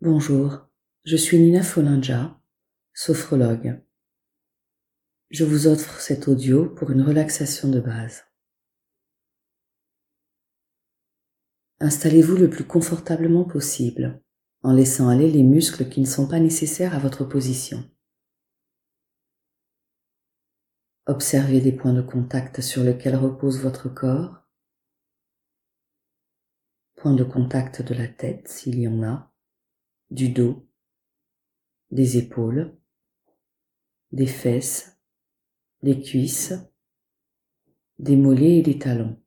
Bonjour, je suis Nina Folinja, sophrologue. Je vous offre cet audio pour une relaxation de base. Installez-vous le plus confortablement possible en laissant aller les muscles qui ne sont pas nécessaires à votre position. Observez les points de contact sur lesquels repose votre corps, point de contact de la tête s'il y en a, du dos, des épaules, des fesses, des cuisses, des mollets et des talons.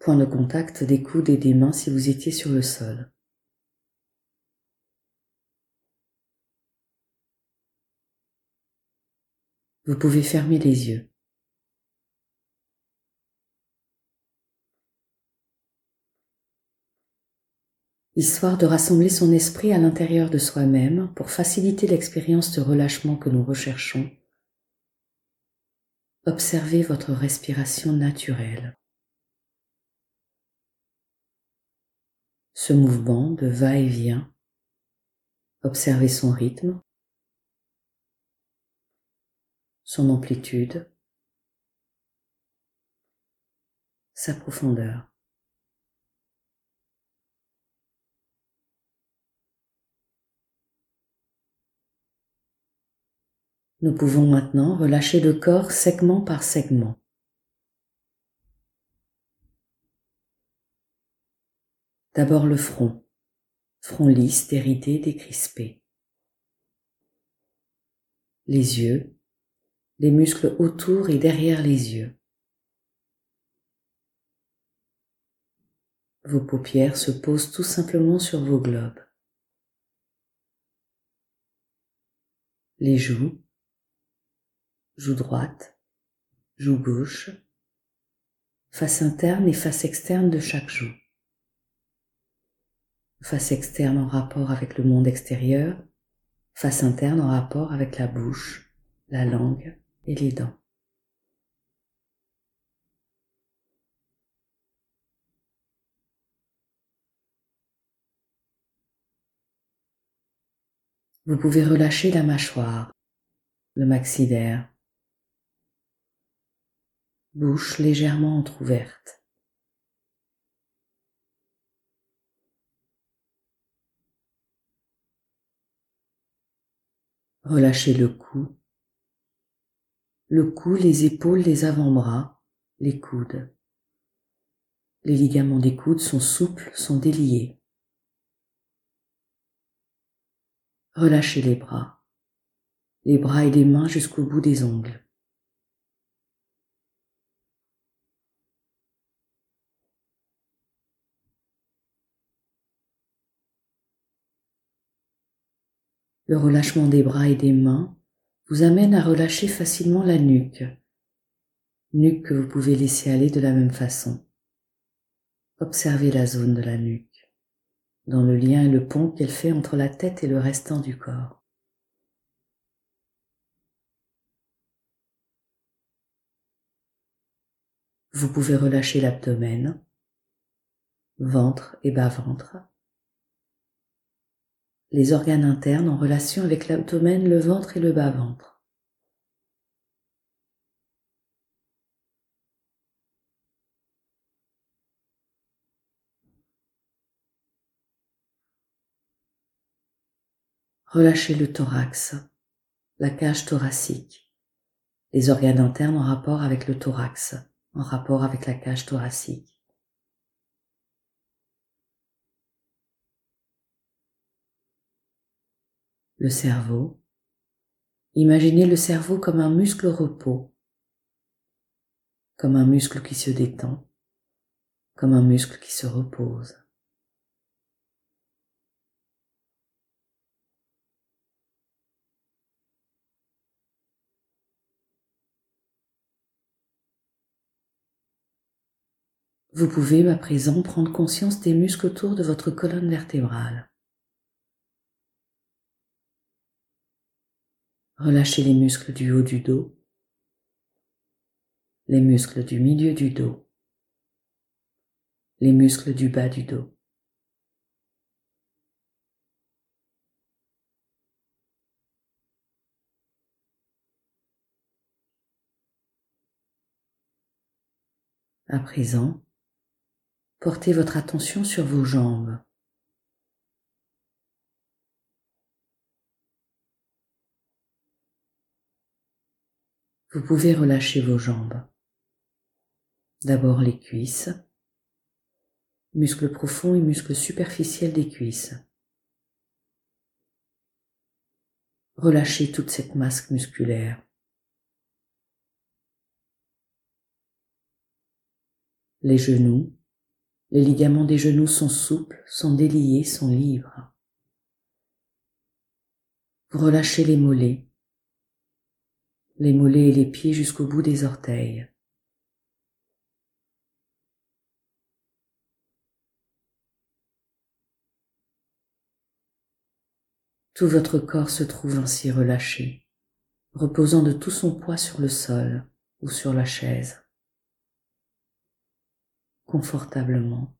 Point de contact des coudes et des mains si vous étiez sur le sol. Vous pouvez fermer les yeux. Histoire de rassembler son esprit à l'intérieur de soi-même pour faciliter l'expérience de relâchement que nous recherchons. Observez votre respiration naturelle. Ce mouvement de va-et-vient, observez son rythme, son amplitude, sa profondeur. Nous pouvons maintenant relâcher le corps segment par segment. D'abord le front, front lisse, déridé, décrispé. Les yeux, les muscles autour et derrière les yeux. Vos paupières se posent tout simplement sur vos globes. Les joues, joue droite, joue gauche, face interne et face externe de chaque joue. Face externe en rapport avec le monde extérieur, face interne en rapport avec la bouche, la langue et les dents. Vous pouvez relâcher la mâchoire, le maxillaire, bouche légèrement entr'ouverte. Relâchez le cou, le cou, les épaules, les avant-bras, les coudes. Les ligaments des coudes sont souples, sont déliés. Relâchez les bras, les bras et les mains jusqu'au bout des ongles. Le relâchement des bras et des mains vous amène à relâcher facilement la nuque, nuque que vous pouvez laisser aller de la même façon. Observez la zone de la nuque, dans le lien et le pont qu'elle fait entre la tête et le restant du corps. Vous pouvez relâcher l'abdomen, ventre et bas-ventre, les organes internes en relation avec l'abdomen, le ventre et le bas-ventre. Relâchez le thorax, la cage thoracique, les organes internes en rapport avec le thorax, en rapport avec la cage thoracique. Le cerveau. Imaginez le cerveau comme un muscle repos, comme un muscle qui se détend, comme un muscle qui se repose. Vous pouvez à présent prendre conscience des muscles autour de votre colonne vertébrale. Relâchez les muscles du haut du dos, les muscles du milieu du dos, les muscles du bas du dos. À présent, portez votre attention sur vos jambes. Vous pouvez relâcher vos jambes. D'abord les cuisses, muscles profonds et muscles superficiels des cuisses. Relâchez toute cette masse musculaire. Les genoux, les ligaments des genoux sont souples, sont déliés, sont libres. Relâchez les mollets, les mollets et les pieds jusqu'au bout des orteils. Tout votre corps se trouve ainsi relâché, reposant de tout son poids sur le sol ou sur la chaise, confortablement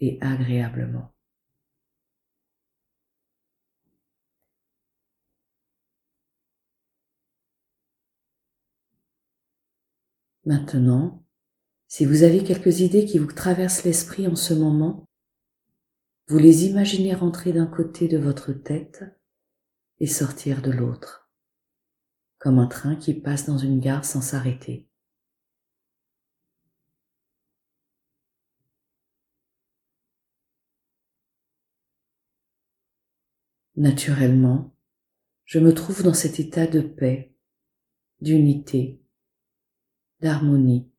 et agréablement. Maintenant, si vous avez quelques idées qui vous traversent l'esprit en ce moment, vous les imaginez rentrer d'un côté de votre tête et sortir de l'autre, comme un train qui passe dans une gare sans s'arrêter. Naturellement, je me trouve dans cet état de paix, d'unité, d'harmonie.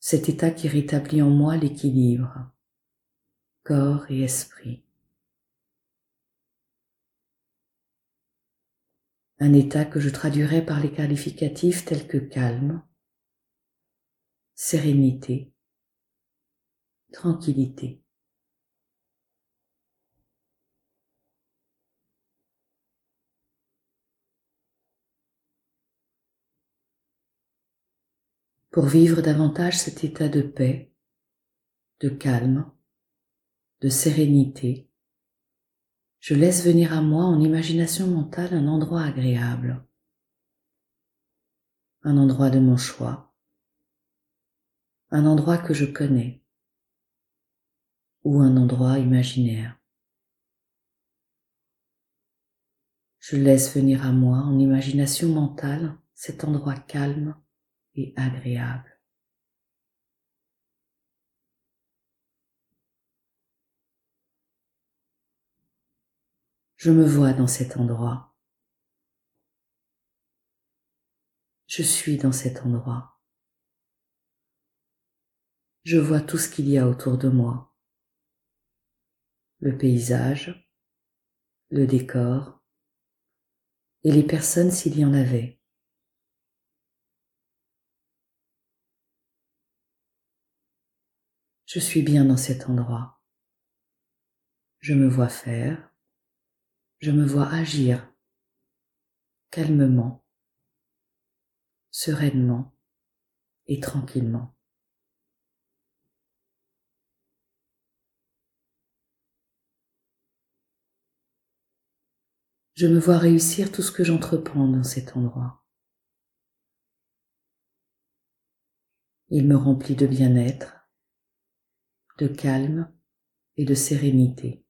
Cet état qui rétablit en moi l'équilibre, corps et esprit. Un état que je traduirais par les qualificatifs tels que calme, sérénité, tranquillité. Pour vivre davantage cet état de paix, de calme, de sérénité, je laisse venir à moi en imagination mentale un endroit agréable, un endroit de mon choix, un endroit que je connais. Ou un endroit imaginaire. Je laisse venir à moi en imagination mentale cet endroit calme et agréable. Je me vois dans cet endroit. Je suis dans cet endroit. Je vois tout ce qu'il y a autour de moi. Le paysage, le décor et les personnes s'il y en avait. Je suis bien dans cet endroit. Je me vois faire, je me vois agir calmement, sereinement et tranquillement. Je me vois réussir tout ce que j'entreprends dans cet endroit. Il me remplit de bien-être, de calme et de sérénité.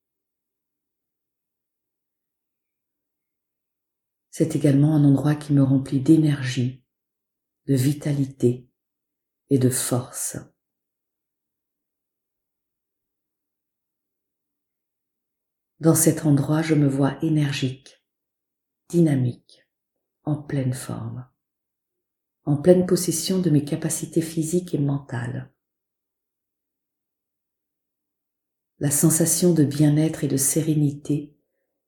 C'est également un endroit qui me remplit d'énergie, de vitalité et de force. Dans cet endroit, je me vois énergique, dynamique, en pleine forme, en pleine possession de mes capacités physiques et mentales. La sensation de bien-être et de sérénité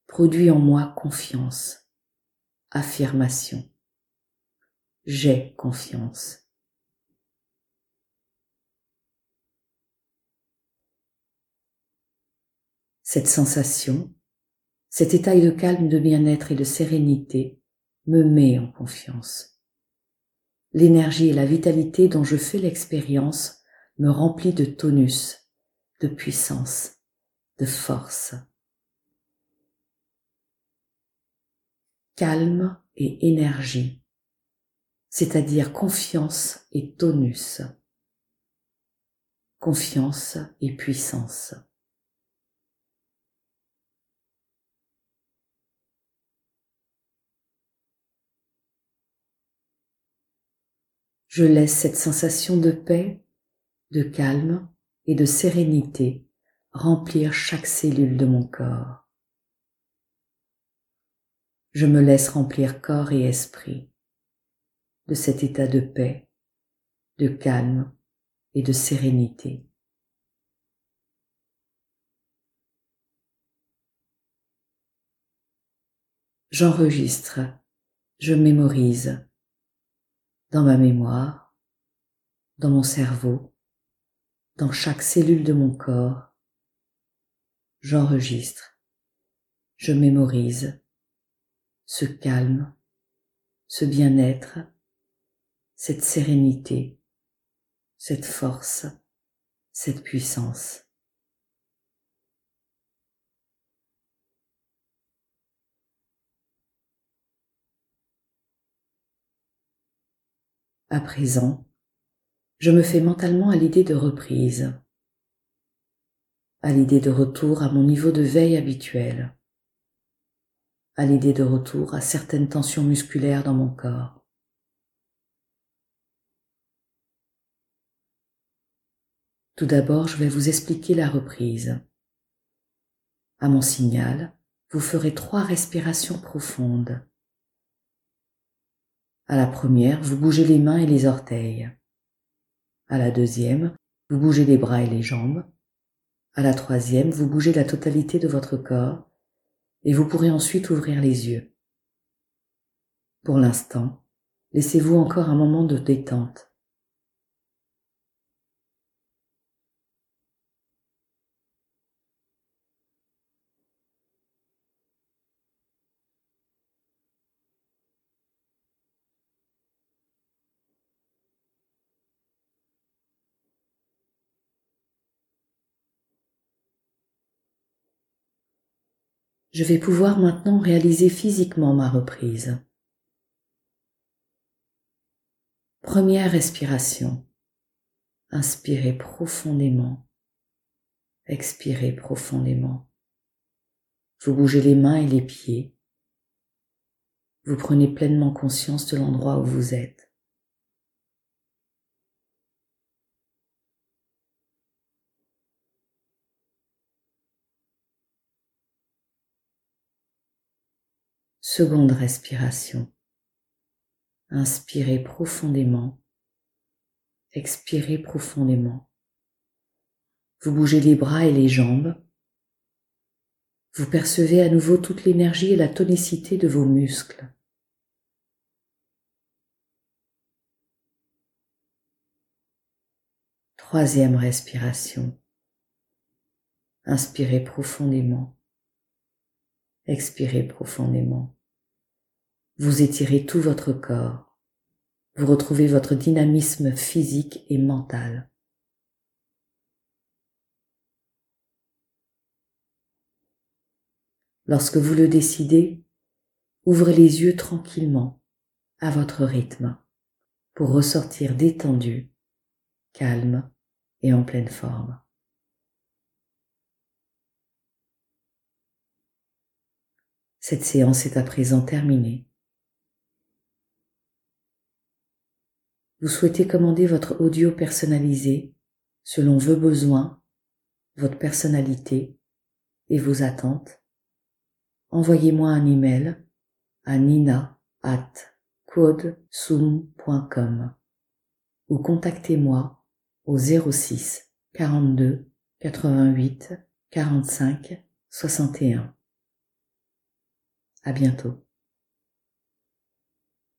produit en moi confiance, affirmation. J'ai confiance. Cette sensation, cet état de calme, de bien-être et de sérénité me met en confiance. L'énergie et la vitalité dont je fais l'expérience me remplit de tonus, de puissance, de force. Calme et énergie. c'est-à-dire confiance et tonus, confiance et puissance. Je laisse cette sensation de paix, de calme et de sérénité remplir chaque cellule de mon corps. Je me laisse remplir corps et esprit de cet état de paix, de calme et de sérénité. J'enregistre, je mémorise dans ma mémoire, dans mon cerveau, dans chaque cellule de mon corps. J'enregistre, je mémorise ce calme, ce bien-être, cette sérénité, cette force, cette puissance. À présent, je me fais mentalement à l'idée de reprise, à l'idée de retour à mon niveau de veille habituel, à l'idée de retour à certaines tensions musculaires dans mon corps. Tout d'abord, je vais vous expliquer la reprise. À mon signal, vous ferez trois respirations profondes. À la première, vous bougez les mains et les orteils. À la deuxième, vous bougez les bras et les jambes. À la troisième, vous bougez la totalité de votre corps et vous pourrez ensuite ouvrir les yeux. Pour l'instant, laissez-vous encore un moment de détente. Je vais pouvoir maintenant réaliser physiquement ma reprise. Première respiration. Inspirez profondément. Expirez profondément. Vous bougez les mains et les pieds. Vous prenez pleinement conscience de l'endroit où vous êtes. Seconde respiration. Inspirez profondément. Expirez profondément. Vous bougez les bras et les jambes. Vous percevez à nouveau toute l'énergie et la tonicité de vos muscles. Troisième respiration. Inspirez profondément. Expirez profondément. Vous étirez tout votre corps. Vous retrouvez votre dynamisme physique et mental. Lorsque vous le décidez, ouvrez les yeux tranquillement, à votre rythme, pour ressortir détendu, calme et en pleine forme. Cette séance est à présent terminée. Vous souhaitez commander votre audio personnalisé selon vos besoins, votre personnalité et vos attentes. Envoyez-moi un email à nina at ou contactez-moi au 06 42 88 45 61. À bientôt.